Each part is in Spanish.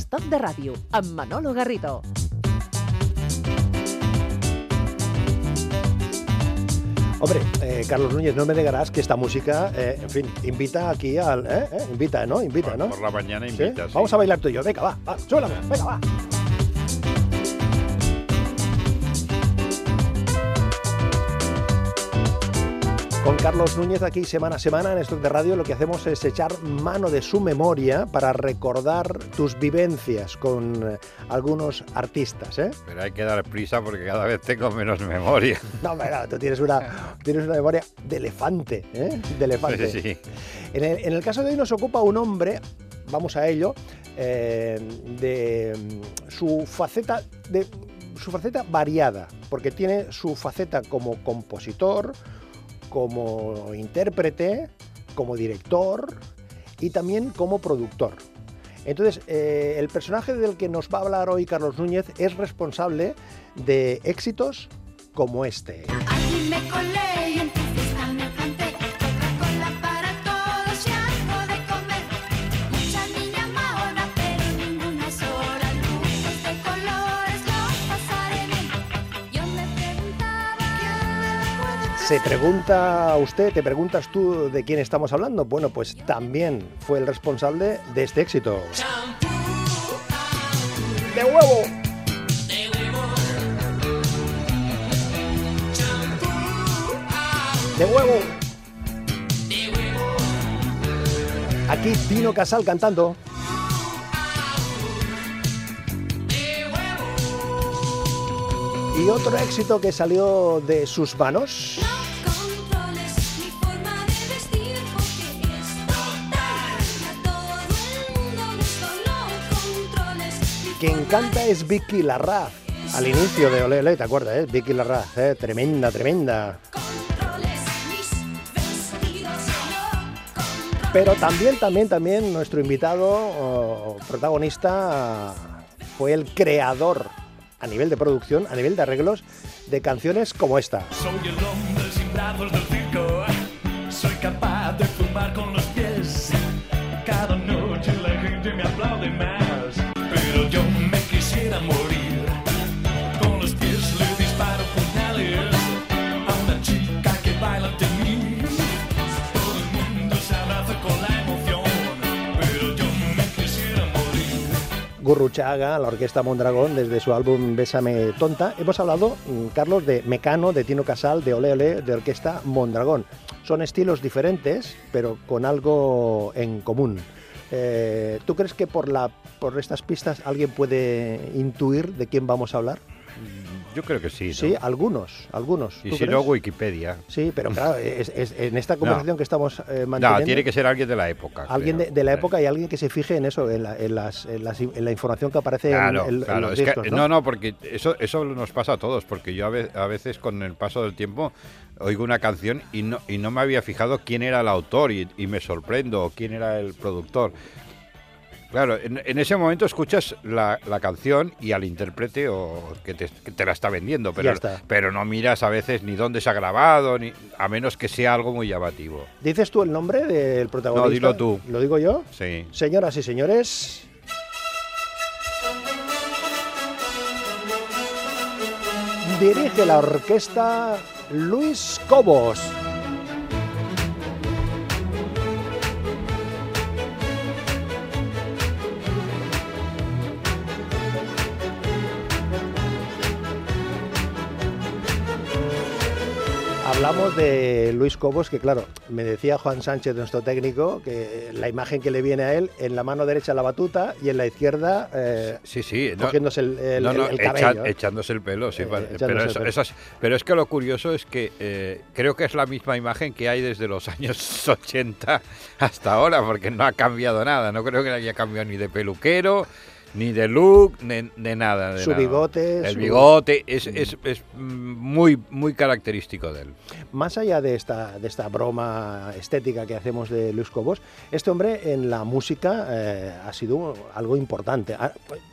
Estoc de ràdio, amb Manolo Garrido. Hombre, eh, Carlos Núñez, no me negarás que esta música, eh, en fin, invita aquí al... ¿eh? ¿Eh? Invita, ¿no? Invita, ¿no? Por la mañana ¿Sí? invita. sí. Vamos a bailar tú y yo. Venga, va, va, súbela, venga, va. Con Carlos Núñez aquí semana a semana en Stock de Radio lo que hacemos es echar mano de su memoria para recordar tus vivencias con eh, algunos artistas, ¿eh? Pero hay que dar prisa porque cada vez tengo menos memoria. No, no, tú tienes una, tienes una memoria de elefante, ¿eh? De elefante. Sí, sí. En el, en el caso de hoy nos ocupa un hombre, vamos a ello, eh, de mm, su faceta de su faceta variada, porque tiene su faceta como compositor, como intérprete, como director y también como productor. Entonces, eh, el personaje del que nos va a hablar hoy Carlos Núñez es responsable de éxitos como este. Allí me colé Se pregunta usted, te preguntas tú de quién estamos hablando. Bueno, pues también fue el responsable de este éxito. ¡De huevo! ¡De huevo! Aquí Tino Casal cantando. Y otro éxito que salió de sus manos. Quien canta es Vicky Larraz. Al inicio de Ole Ole, ¿te acuerdas? Eh? Vicky Larraz, eh? tremenda, tremenda. Pero también, también, también nuestro invitado o protagonista fue el creador a nivel de producción, a nivel de arreglos, de canciones como esta. Soy el hombre sin brazos del circo. Soy capaz de fumar con los pies. Cada noche la gente me aplaude más. Yo me quisiera morir. Con los pies le disparo chica que baila. Todo el mundo se abraza con la emoción. Pero yo me quisiera morir. Gurruchaga, la orquesta Mondragón, desde su álbum Bésame Tonta. Hemos hablado, mm, Carlos, de Mecano, de Tino Casal, de Ole Ole, de orquesta Mondragón. Son estilos diferentes, pero con algo en común. Eh, ¿Tú crees que por, la, por estas pistas alguien puede intuir de quién vamos a hablar? Yo creo que sí. ¿no? Sí, algunos, algunos. Y ¿Tú si crees? no, Wikipedia. Sí, pero claro, es- es- en esta conversación que estamos eh, manteniendo, No, tiene que ser alguien de la época. alguien creo. de, de la época y alguien que se fije en eso, en la, en las- en las- en la información que aparece en- Claro, en, claro. los es que-. ¿no? no, porque eso, eso nos pasa a todos, porque yo a ve- a veces, con el paso del tiempo oigo una canción y no, y no me había fijado quién era el autor y, y me sorprendo, o quién era el productor. Claro, en, en ese momento escuchas la, la canción y al intérprete o que te, que te la está vendiendo, pero, está. pero no miras a veces ni dónde se ha grabado, ni, a menos que sea algo muy llamativo. ¿Dices tú el nombre del protagonista? No, dilo tú. ¿Lo digo yo? Sí. Señoras y señores. Dirige la orquesta Luis Cobos. Hablamos de Luis Cobos, que claro, me decía Juan Sánchez, nuestro técnico, que la imagen que le viene a él, en la mano derecha la batuta y en la izquierda eh, Sí, sí. no- cogiéndose el, el- no, no, el cabello. echándose el pelo, sí. Eh, vale, pero, eso es, pero es que lo curioso es que eh, creo que es la misma imagen que hay desde los años 80 hasta ahora, porque no ha cambiado nada. No creo que haya cambiado ni de peluquero, ni de look, ni de nada. de Su nada. bigote, El su- bigote es, es- es, mm, muy, muy característico de él. Más allá de esta, de esta broma estética que hacemos de Luis Cobos, este hombre en la música eh, ha sido algo importante. Ah,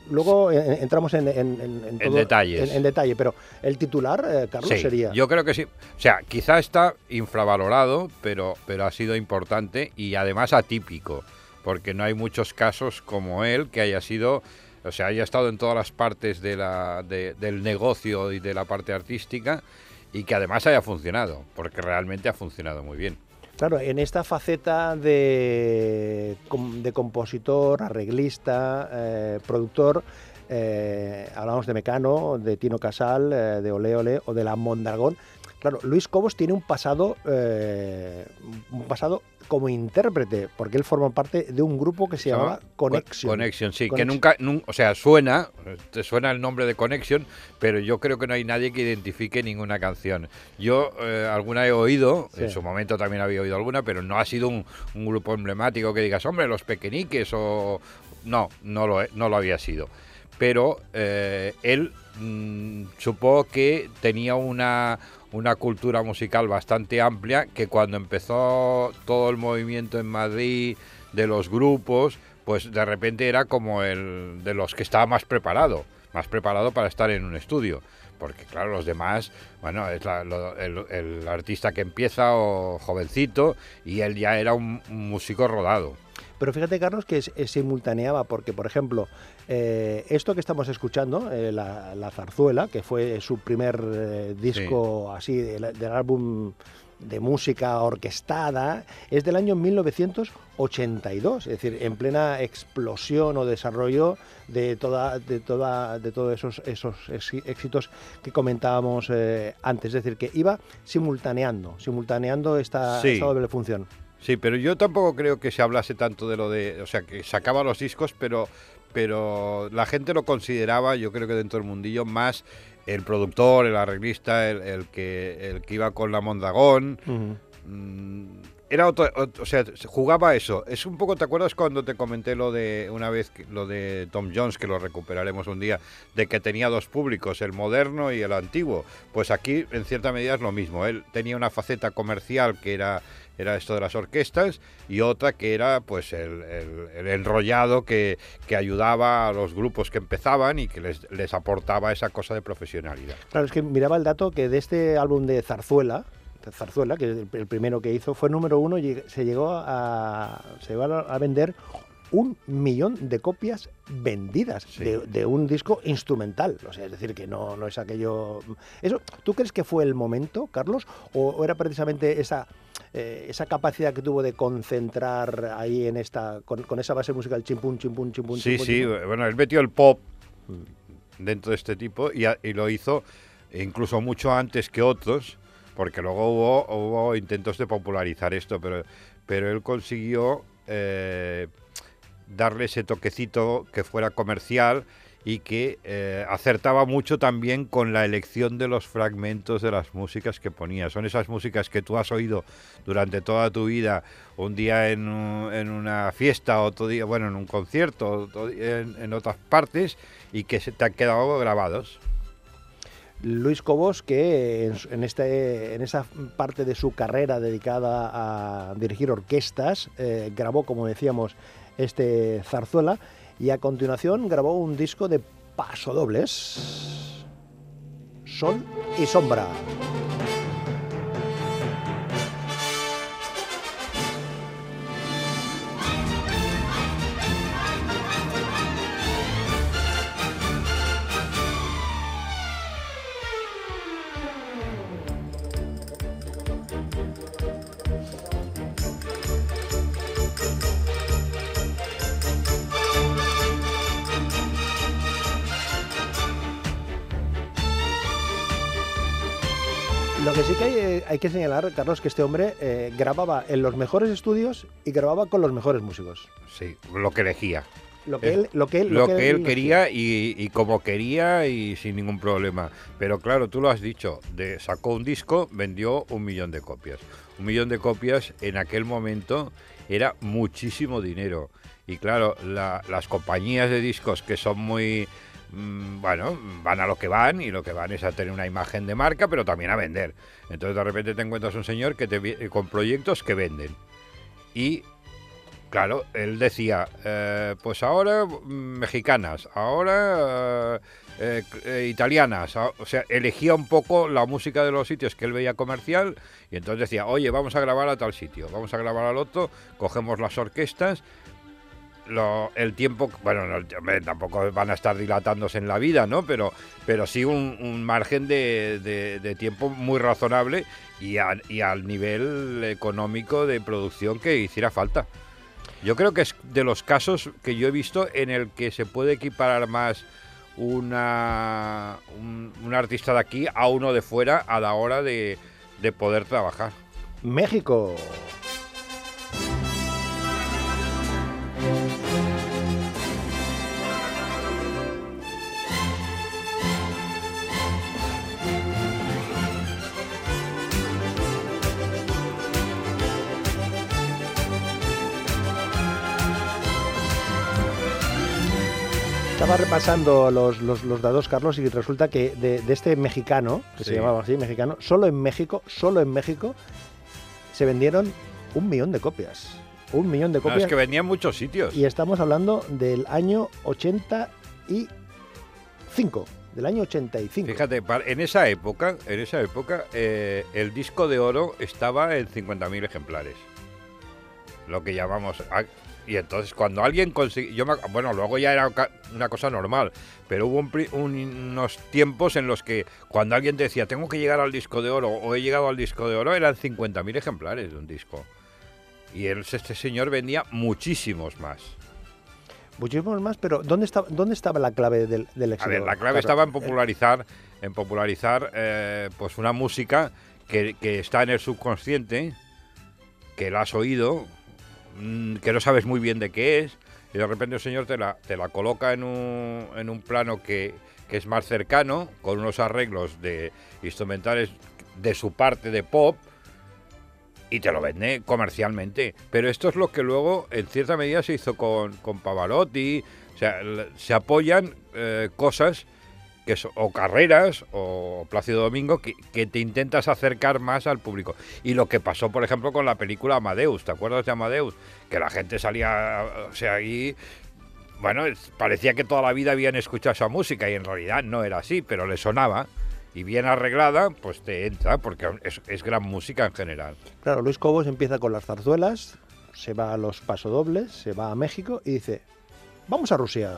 luego entramos en, en- en- en todo- detalles. En, en detalle, pero el titular, eh, Carlos, Sí, sería... Yo creo que sí. O sea, quizá está infravalorado, pero, pero ha sido importante y además atípico. Porque no hay muchos casos como él que haya sido, o sea, haya estado en todas las partes de del negocio y de la parte artística y que además haya funcionado, porque realmente ha funcionado muy bien. Claro, en esta faceta de, de compositor, arreglista, eh, productor, eh, hablamos de Mecano, de Tino Casal, eh, de Ole Ole o de la Mondragón. Claro, Luis Cobos tiene un pasado, eh, un pasado como intérprete, porque él forma parte de un grupo que se llamaba Connection. Connection, sí, que nunca, nun- o sea, suena, te suena el nombre de Connection, pero yo creo que no hay nadie que identifique ninguna canción. Yo eh, alguna he oído, Sí. en su momento también había oído alguna, pero no ha sido un, un grupo emblemático que digas, hombre, los pequeñiques o... No, no lo, no lo había sido. Pero eh, él mm, supo que tenía una, una cultura musical bastante amplia, que cuando empezó todo el movimiento en Madrid de los grupos, pues de repente era como el de los que estaba más preparado, más preparado para estar en un estudio. Porque claro, los demás, bueno, es la- lo- el, el artista que empieza o jovencito y él ya era un- un músico rodado. Pero fíjate, Carlos, que es, es simultaneaba, porque, por ejemplo, eh, esto que estamos escuchando, eh, la, la zarzuela, que fue su primer eh, disco así del, del álbum de música orquestada, es del año 1982, es decir, en plena explosión o desarrollo de toda, de toda, de todos esos, esos éxitos que comentábamos eh, antes, es decir, que iba simultaneando, simultaneando esta, Sí. esta doble función. Sí, pero yo tampoco creo que se hablase tanto de lo de, o sea, que sacaba los discos, pero, pero la gente lo consideraba, yo creo que dentro del mundillo, más el productor, el arreglista, el, el que, el que iba con la Mondagón. Mm, Era otro, ot- o sea, se jugaba eso. Es un poco, ¿te acuerdas cuando te comenté lo de una vez lo de Tom Jones, que lo recuperaremos un día, de que tenía dos públicos, el moderno y el antiguo? Pues aquí, en cierta medida, es lo mismo. Él tenía una faceta comercial que era era esto de las orquestas y otra que era pues el, el- el enrollado que, que ayudaba a los grupos que empezaban y que les, les aportaba esa cosa de profesionalidad. Claro, es que miraba el dato que de este álbum de Zarzuela, Zarzuela, que es el, el primero que hizo, fue número uno y se llegó a, se llegó a a vender un millón de copias vendidas Sí. de, de un disco instrumental. O sea, es decir, que no, no es aquello... Eso, ¿Tú crees que fue el momento, Carlos? ¿O, o era precisamente esa, eh, esa capacidad que tuvo de concentrar ahí en esta, con, con esa base musical chimpún, chimpún, chimpún, Sí, chimpún, sí, chimpún? bueno, él metió el pop dentro de este tipo y, a- y lo hizo incluso mucho antes que otros, porque luego hubo, hubo intentos de popularizar esto, pero, pero él consiguió eh, darle ese toquecito que fuera comercial y que eh, acertaba mucho también con la elección de los fragmentos de las músicas que ponía. Son esas músicas que tú has oído durante toda tu vida, un día en, un- en una fiesta, otro día, bueno, en un concierto, en, otras partes y que se te han quedado grabados. Luis Cobos, que en este, en esa parte de su carrera dedicada a dirigir orquestas, eh, grabó, como decíamos, este zarzuela y a continuación grabó un disco de pasodobles. Sol y sombra. Que sí que hay, eh, hay que señalar, Carlos, que este hombre eh, grababa en los mejores estudios y grababa con los mejores músicos. Sí, lo que elegía. Lo que él, lo que él, lo que él quería y, y como quería y sin ningún problema. Pero claro, tú lo has dicho, de, sacó un disco, vendió un millón de copias. Un millón de copias en aquel momento era muchísimo dinero. Y claro, la- las compañías de discos que son muy, bueno, van a lo que van y lo que van es a tener una imagen de marca, pero también a vender. Entonces de repente te encuentras un señor que te, con proyectos que venden. Y Claro, él decía, eh, pues ahora mm, mexicanas, ahora eh, eh, italianas, o sea, elegía un poco la música de los sitios que él veía comercial y entonces decía, oye, vamos a grabar a tal sitio, vamos a grabar al otro, cogemos las orquestas lo- el tiempo, bueno, no, tampoco van a estar dilatándose en la vida, ¿no? Pero, pero sí un, margen de, de- de tiempo muy razonable y, a- y al nivel económico de producción que hiciera falta. Yo creo que es de los casos que yo he visto en el que se puede equiparar más una, un, un artista de aquí a uno de fuera a la hora de, de poder trabajar. México. Estaba repasando los, los, los datos, Carlos, y resulta que de, de este mexicano, que se llamaba así, mexicano, solo en México, solo en México, se vendieron un millón de copias. Un millón de No, copias. es que venía en muchos sitios. Y estamos hablando del año 85. Del año 85. Fíjate, en esa época, en esa época, eh, el disco de oro estaba en 50.000 ejemplares. Lo que llamamos. A- Y entonces, cuando alguien consiguió. Bueno, luego ya era una cosa normal, pero hubo un unos tiempos en los que cuando alguien decía, tengo que llegar al disco de oro o he llegado al disco de oro, eran 50.000 ejemplares de un disco. Y él, este señor vendía muchísimos más. Muchísimos más, pero ¿dónde, está, dónde estaba la clave del, del A éxito? ver, la clave estaba en popularizar, en popularizar eh, pues una música que, que está en el subconsciente, que la has oído, mm, que no sabes muy bien de qué es, y de repente el señor te la, te la coloca en un, en un plano que, que es más cercano, con unos arreglos de instrumentales de su parte de pop, y te lo vende comercialmente. Pero esto es lo que luego, en cierta medida, se hizo con, con Pavarotti. O sea, se apoyan eh, cosas o carreras o Plácido Domingo que, te intentas acercar más al público. Y lo que pasó, por ejemplo, con la película Amadeus. ¿Te acuerdas de Amadeus? Que la gente salía, o sea, ahí... Bueno, parecía que toda la vida habían escuchado esa música y en realidad no era así, pero le sonaba. Y bien arreglada, pues te entra, porque es, es gran música en general. Claro, Luis Cobos empieza con las zarzuelas, se va a los pasodobles, se va a México y dice, vamos a Rusia.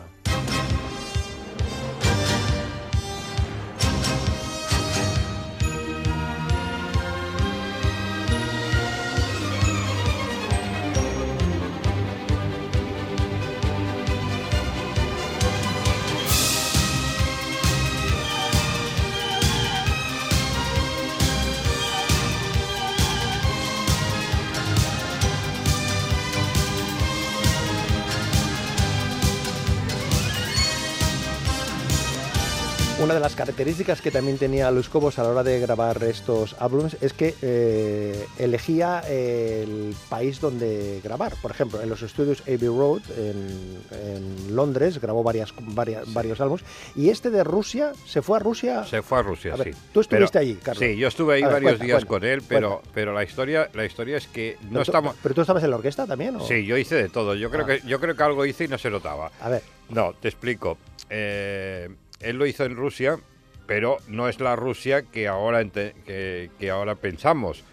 Una de las características que también tenía Luis Cobos a la hora de grabar estos álbumes es que eh, elegía el país donde grabar. Por ejemplo, en los estudios Abbey Road en, en Londres grabó varias, varias, varios álbumes y este de Rusia se fue a Rusia. Se fue a Rusia, A ver, sí. tú estuviste Pero- allí, Carlos. Sí, yo estuve ahí ver, varios cuenta, días cuenta, con él, pero, cuenta. pero la historia, la historia es que no pero, tú, estamos. pero tú estabas en la orquesta también, ¿o? Sí, yo hice de todo. Yo creo Ah. que yo creo que algo hice y no se notaba. A ver, No, te explico. Eh, él lo hizo en Rusia, pero no es la Rusia que ahora que, que ahora pensamos.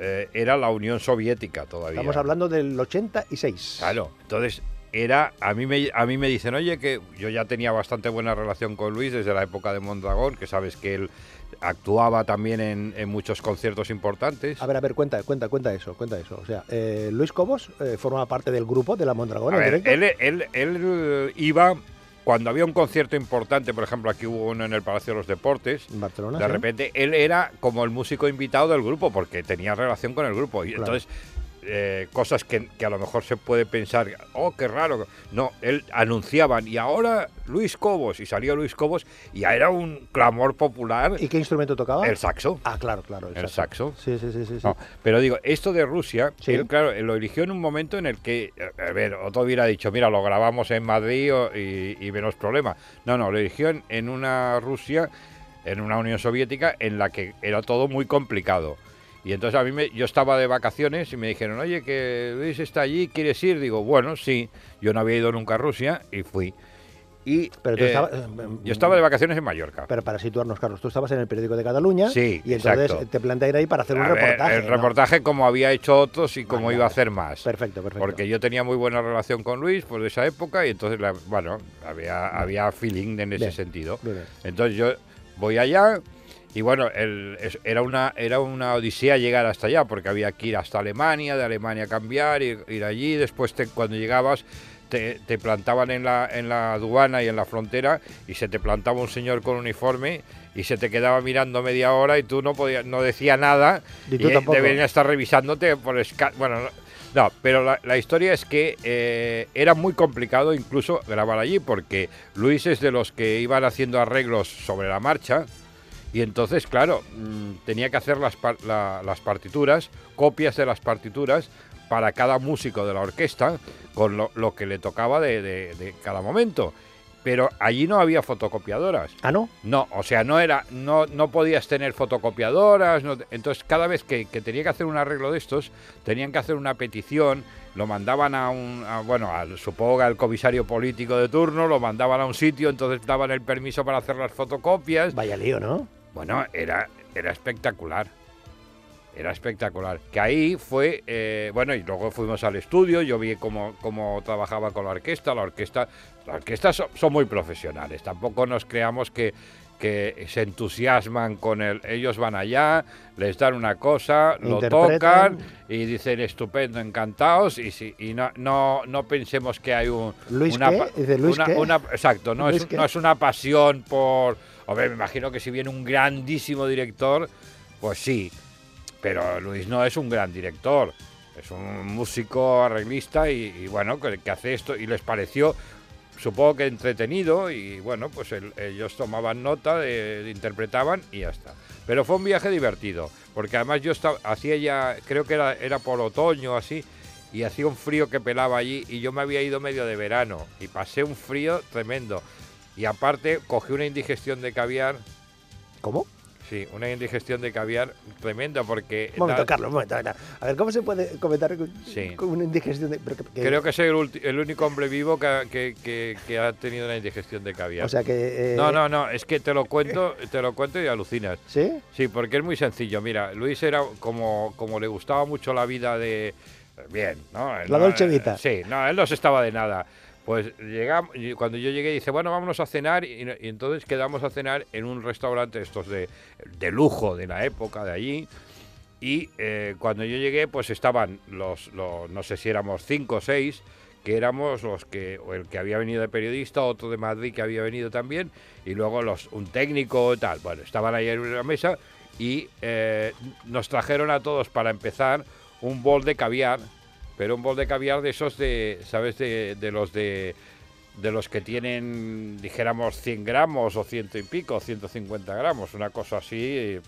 Eh, era la Unión Soviética todavía. estamos hablando del 86. Claro, entonces era a mí me a mí me dicen, "Oye, que yo ya tenía bastante buena relación con Luis desde la época de Mondragón, que sabes que él actuaba también en, en muchos conciertos importantes." A ver, a ver, cuenta, cuenta, cuenta eso, cuenta eso. O sea, eh, Luis Cobos eh, forma parte del grupo de la Mondragón A en ver, directo. él, él- él iba cuando había un concierto importante, por ejemplo, aquí hubo uno en el Palacio de los Deportes. Barcelona. De sí. repente él era como el músico invitado del grupo porque tenía relación con el grupo. Y Claro. entonces, eh, cosas que, que a lo mejor se puede pensar, oh, qué raro. No, él anunciaban y ahora Luis Cobos y salió Luis Cobos y ya era un clamor popular ¿Y qué instrumento tocaba? el saxo. Ah, claro, claro. El saxo. Sí, sí, sí, sí. sí. No, pero digo, esto de Rusia, Sí. él, claro, él lo eligió en un momento en el que, a ver, otro hubiera dicho, mira, lo grabamos en Madrid y, y menos problema. No, no, lo eligió en, en una Rusia, en una Unión Soviética, en la que era todo muy complicado. Y entonces a mí me, yo estaba de vacaciones y me dijeron, oye, que Luis está allí, ¿quieres ir? Digo, bueno, sí, yo no había ido nunca a Rusia y fui. Y Pero tú eh, estabas- eh, yo estaba de vacaciones en Mallorca. Pero para situarnos, Carlos, tú estabas en el periódico de Cataluña Sí, y entonces exacto. te plantea ir ahí para hacer un A ver, reportaje. el ¿no? reportaje como había hecho otros y como Vale, iba a hacer más. Perfecto, perfecto. Porque yo tenía muy buena relación con Luis por esa época y entonces, la- bueno, había, había feeling en ese Bien, sentido. bien, bien. Entonces yo voy allá y bueno, el- es- era, una, era una odisea llegar hasta allá porque había que ir hasta Alemania, de Alemania cambiar, ir, ir allí, después te- cuando llegabas te, te plantaban en la, en la aduana y en la frontera y se te plantaba un señor con uniforme y se te quedaba mirando media hora y tú no podías, no decía nada Y tú tampoco. deberían estar revisándote por esca- bueno no, no, pero la, la historia es que eh, era muy complicado incluso grabar allí porque Luis es de los que iban haciendo arreglos sobre la marcha y entonces, claro, mm, tenía que hacer las, par- la- las partituras, copias de las partituras para cada músico de la orquesta con lo, lo que le tocaba de, de- de cada momento. Pero allí no había fotocopiadoras. Ah, ¿no? No, o sea, no era, no, no podías tener fotocopiadoras. no entonces, cada vez que, que tenía que hacer un arreglo de estos, tenían que hacer una petición, lo mandaban a un, a- bueno, al, supongo al comisario político de turno, lo mandaban a un sitio, entonces daban el permiso para hacer las fotocopias. Vaya lío, ¿no? Bueno, era, era espectacular. Era espectacular. Que ahí fue, eh, bueno, y luego fuimos al estudio, yo vi cómo, cómo trabajaba con la orquesta. La orquesta, la orquesta son, son muy profesionales. Tampoco nos creamos que, que se entusiasman con el. Ellos van allá, les dan una cosa, lo tocan y dicen estupendo, encantados. Y, si, y no, no, no pensemos que hay un. ¿Luis una qué? pa- Dice, ¿Luis una- qué? una- exacto, no ¿Luis es, qué? no es una pasión por. Hombre, me imagino que si viene un grandísimo director, pues sí. Pero Luis no es un gran director. Es un músico arreglista y, bueno, que, hace esto. Y les pareció, supongo que entretenido. Y bueno, pues el- ellos tomaban nota, de- interpretaban y ya está. Pero fue un viaje divertido. Porque además yo estaba, hacía ya, creo que era, era por otoño así. Y hacía un frío que pelaba allí. Y yo me había ido medio de verano. Y pasé un frío tremendo. Y aparte cogí una indigestión de caviar. ¿Cómo? Sí, una indigestión de caviar tremenda porque... Un momento, da- Carlos, un momento. A ver, ¿cómo se puede comentar con, Sí. con una indigestión de... que- Creo que soy el, ulti- el único hombre vivo que, ha- que- que- ha tenido una indigestión de caviar. O sea que... eh, no, no, no, es que te lo cuento, te lo cuento y alucinas. ¿Sí? Sí, porque es muy sencillo. Mira, Luis era como, como le gustaba mucho la vida de... Bien, ¿no? Él La Dolce Vita. Sí, no, él no se estaba de nada. Pues llegamos, cuando yo llegué dice, bueno, vámonos a cenar y, y entonces quedamos a cenar en un restaurante estos de, de lujo de la época de allí. Y eh, cuando yo llegué pues estaban los, los- no sé si éramos cinco o seis que éramos los que o el que había venido de periodista otro de Madrid que había venido también y luego los un técnico tal. Bueno estaban ahí en una mesa y eh, nos trajeron a todos para empezar un bol de caviar pero un bol de caviar de esos de sabes de, de los de de los que tienen dijéramos 100 gramos o ciento y pico 150 gramos una cosa así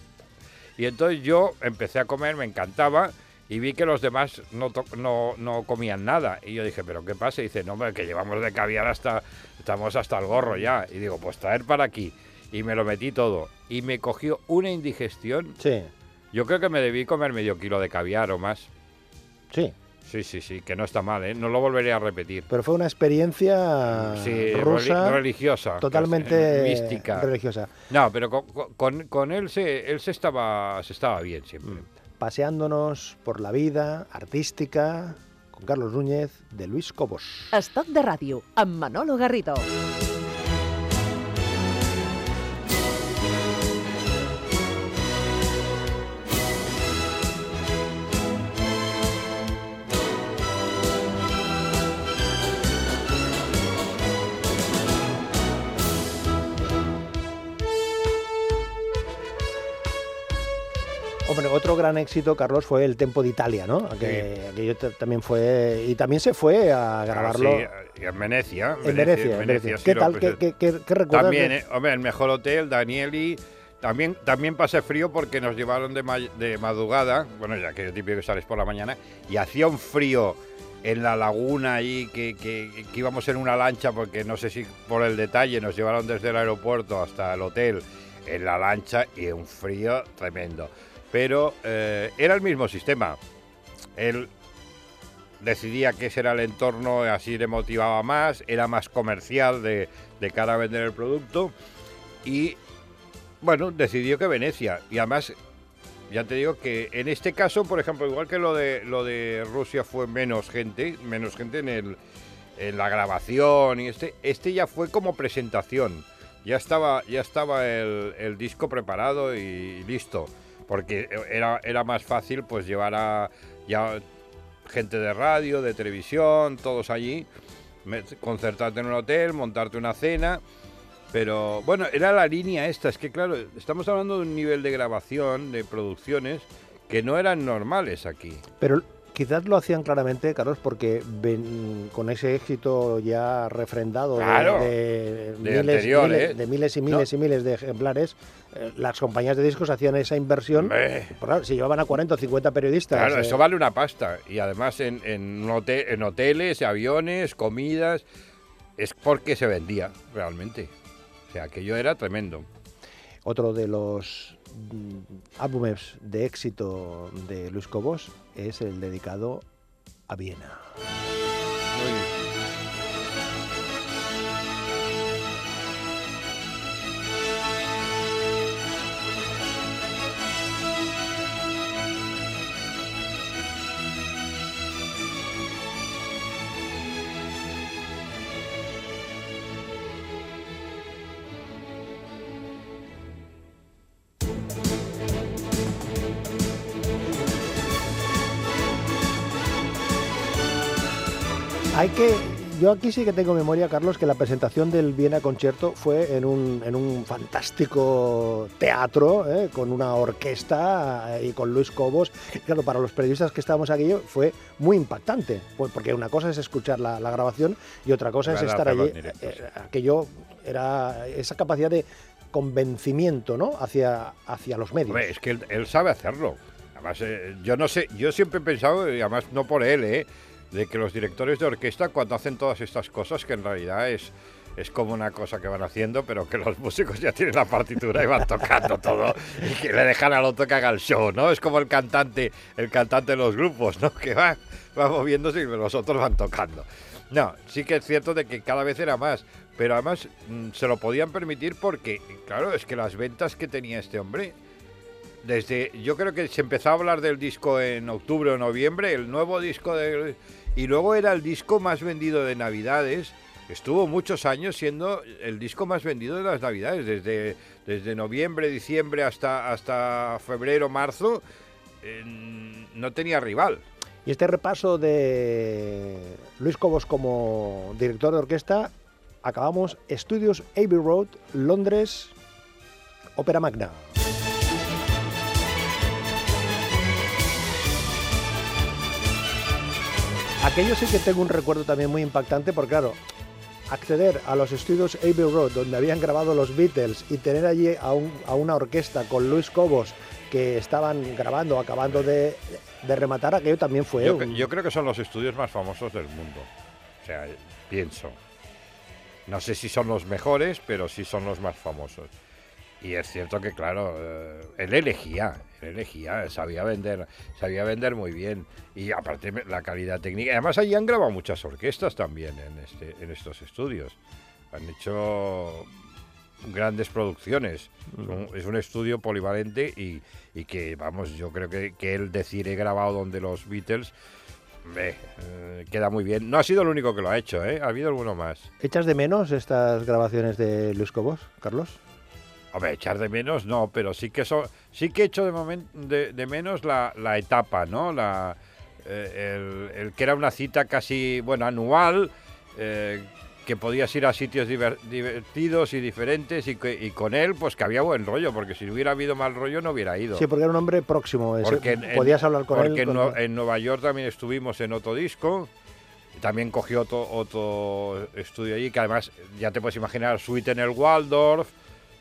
y entonces yo empecé a comer, me encantaba, y vi que los demás no, no, no comían nada. Y yo dije, ¿pero qué pasa? Y dice, no, hombre, que llevamos de caviar hasta, estamos hasta el gorro ya. Y digo, pues traer para aquí. Y me lo metí todo. Y me cogió una indigestión. Sí, Yo creo que me debí comer medio kilo de caviar o más. sí. Sí, sí, sí, que no está mal, ¿eh? No lo volveré a repetir. Pero fue una experiencia Sí, rusa religiosa. casi, totalmente mística. religiosa. No, pero con, con- con él, se, él se, estaba, se estaba bien siempre. Paseándonos por la vida artística con Carlos Núñez de Luis Cobos. Estoc de ràdio, amb Manolo Garrido. Gran éxito, Carlos, fue el Tempo de Italia, ¿no? Que, aquello ta- también fue... Y también se fue a grabarlo Ah, sí, en Venecia. en Venecia. en Venecia. sí ¿Qué lo tal? ¿Qué, presenté. qué, qué- qué recuerdas? También, eh, hombre, el mejor hotel, Danieli. También, también pasé frío porque nos llevaron de, ma- de madrugada, bueno, ya que es típico que sales por la mañana, y hacía un frío en la laguna ahí, que, que- que íbamos en una lancha, porque no sé si por el detalle nos llevaron desde el aeropuerto hasta el hotel en la lancha y un frío tremendo. Pero eh, era el mismo sistema. El, decidía ese era el entorno, así le motivaba más, era más comercial de, cara a vender el producto. Y bueno, decidió que Venecia. Y además, ya te digo que en este caso, por ejemplo, igual que lo de lo de Rusia fue menos gente, menos gente en la grabación y este, este ya fue como presentación. Ya estaba, ya estaba el disco preparado y listo. Porque era, era más fácil pues llevar a ya gente de radio, de televisión, todos allí, concertarte en un hotel, montarte una cena. Pero bueno, era la línea esta. Es que claro, estamos hablando de un nivel de grabación, de producciones, que no eran normales aquí. Pero quizás lo hacían claramente, Carlos, porque ven- con ese éxito ya refrendado de- Claro, de, de miles, anterior, miles- ¿eh? de miles y miles y miles de ejemplares, eh, las compañías de discos hacían esa inversión. Pues claro, si llevaban a 40 o 50 periodistas. Claro, eh, eso vale una pasta. Y además en, en, un hotel- en hoteles, aviones, comidas, es porque se vendía realmente. O sea, aquello era tremendo. Otro de los álbumes de éxito de Luis Cobos es el dedicado a Viena. Hay que. Yo aquí sí que tengo memoria, Carlos, que la presentación del Viena Concierto fue en un, en un fantástico teatro, ¿eh? con una orquesta eh, y con Luis Cobos. Claro, para los periodistas que estábamos aquí fue muy impactante, pues porque una cosa es escuchar la, la grabación y otra cosa es estar allí. directo, Eh. Aquello era esa capacidad de convencimiento, ¿no? Hacia, hacia los medios. Hombre, es que él, él sabe hacerlo. Además, eh, yo no sé, yo siempre he pensado, y además no por él, eh, de que los directores de orquesta cuando hacen todas estas cosas, que en realidad es, es como una cosa que van haciendo, pero que los músicos ya tienen la partitura y van tocando todo y que le dejan al otro que haga el show, ¿no? Es como el cantante, el cantante de los grupos, ¿no? Que va, va moviéndose y los otros van tocando. No, sí que es cierto de que cada vez era más, pero además mm, se lo podían permitir porque, claro, es que las ventas que tenía este hombre, desde yo creo que se empezó a hablar del disco en octubre o noviembre, el nuevo disco de y luego era el disco más vendido de Navidades. Estuvo muchos años siendo el disco más vendido de las Navidades, desde, desde noviembre, diciembre hasta, hasta febrero, marzo, no tenía rival. Y este repaso de Luis Cobos como director de orquesta, acabamos Estudios Abbey Road, Londres, Ópera Magna. Aquello sí que tengo un recuerdo también muy impactante porque claro, acceder a los estudios Abbey Road donde habían grabado los Beatles y tener allí a, un- a una orquesta con Luis Cobos que estaban grabando, acabando de, de rematar, aquello también fue Yo, un- cre- yo creo que son los estudios más famosos del mundo. O sea, pienso. No sé si son los mejores, pero sí son los más famosos. Y es cierto que, claro, eh, él elegía, él elegía, sabía vender, sabía vender muy bien. Y aparte la calidad técnica. Además allí han grabado muchas orquestas también en, este, en estos estudios. Han hecho grandes producciones. Es un, es un estudio polivalente y, y que, vamos, yo creo que, que él decir he grabado donde los Beatles hombre, eh, queda muy bien. No ha sido el único que lo ha hecho, ¿eh? Ha habido alguno más. ¿Echas de menos estas grabaciones de Luis Cobos, Carlos? Hombre, echar de menos no, pero sí que so- sí que echo de, momen- de, de menos la, la etapa, ¿no? La, eh, el, el que era una cita casi, bueno, anual, eh, que podías ir a sitios diver- divertidos y diferentes y, que- y con él, pues que había buen rollo, porque si hubiera habido mal rollo no hubiera ido. Sí, porque era un hombre próximo. ese- Porque en- podías hablar con porque él. Nue- en Nueva York también estuvimos en otro disco. También cogió otro, otro estudio allí, que además ya te puedes imaginar, suite en el Waldorf,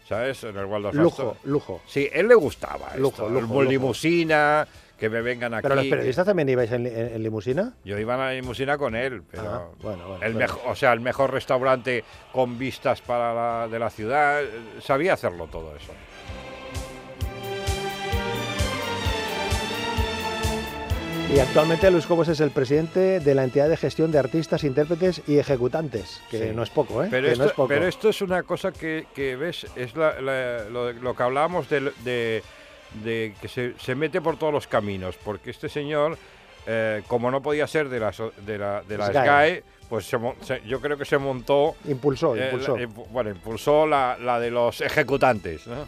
¿sabes? En el Waldorf lujo, lujo. Sí, él le gustaba. Lujo, esto, lujo, limusina, que me vengan aquí. Pero los periodistas también ibais en, li- en- en limusina. Yo iba a la limusina con él, pero Ah, bueno, bueno, el bueno. o sea, el mejor restaurante con vistas para la, de la ciudad, sabía hacerlo todo eso. Y actualmente Luis Cobos es el presidente de la entidad de gestión de artistas, intérpretes y ejecutantes, que Sí. no es poco, ¿eh? Pero, que esto, no es poco. pero esto es una cosa que, que ves, es la- la- lo, lo que hablábamos de, de- de que se, se mete por todos los caminos, porque este señor, eh, como no podía ser de la, de la, de la SGAE. SGAE, pues se mon- se- yo creo que se montó, Impulsó, eh, impulsó. la- bueno, impulsó la, la de los ejecutantes. ¿no?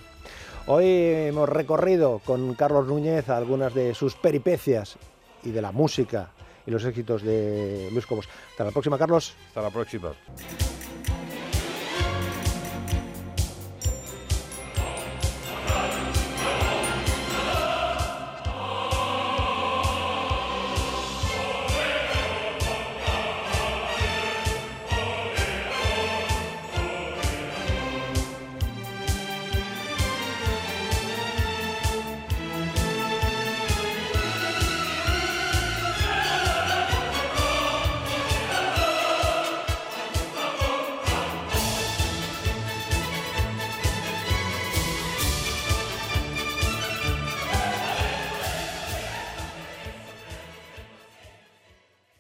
Hoy hemos recorrido con Carlos Núñez algunas de sus peripecias y de la música y los éxitos de Luis Cobos. Hasta la próxima, Carlos. Hasta la próxima.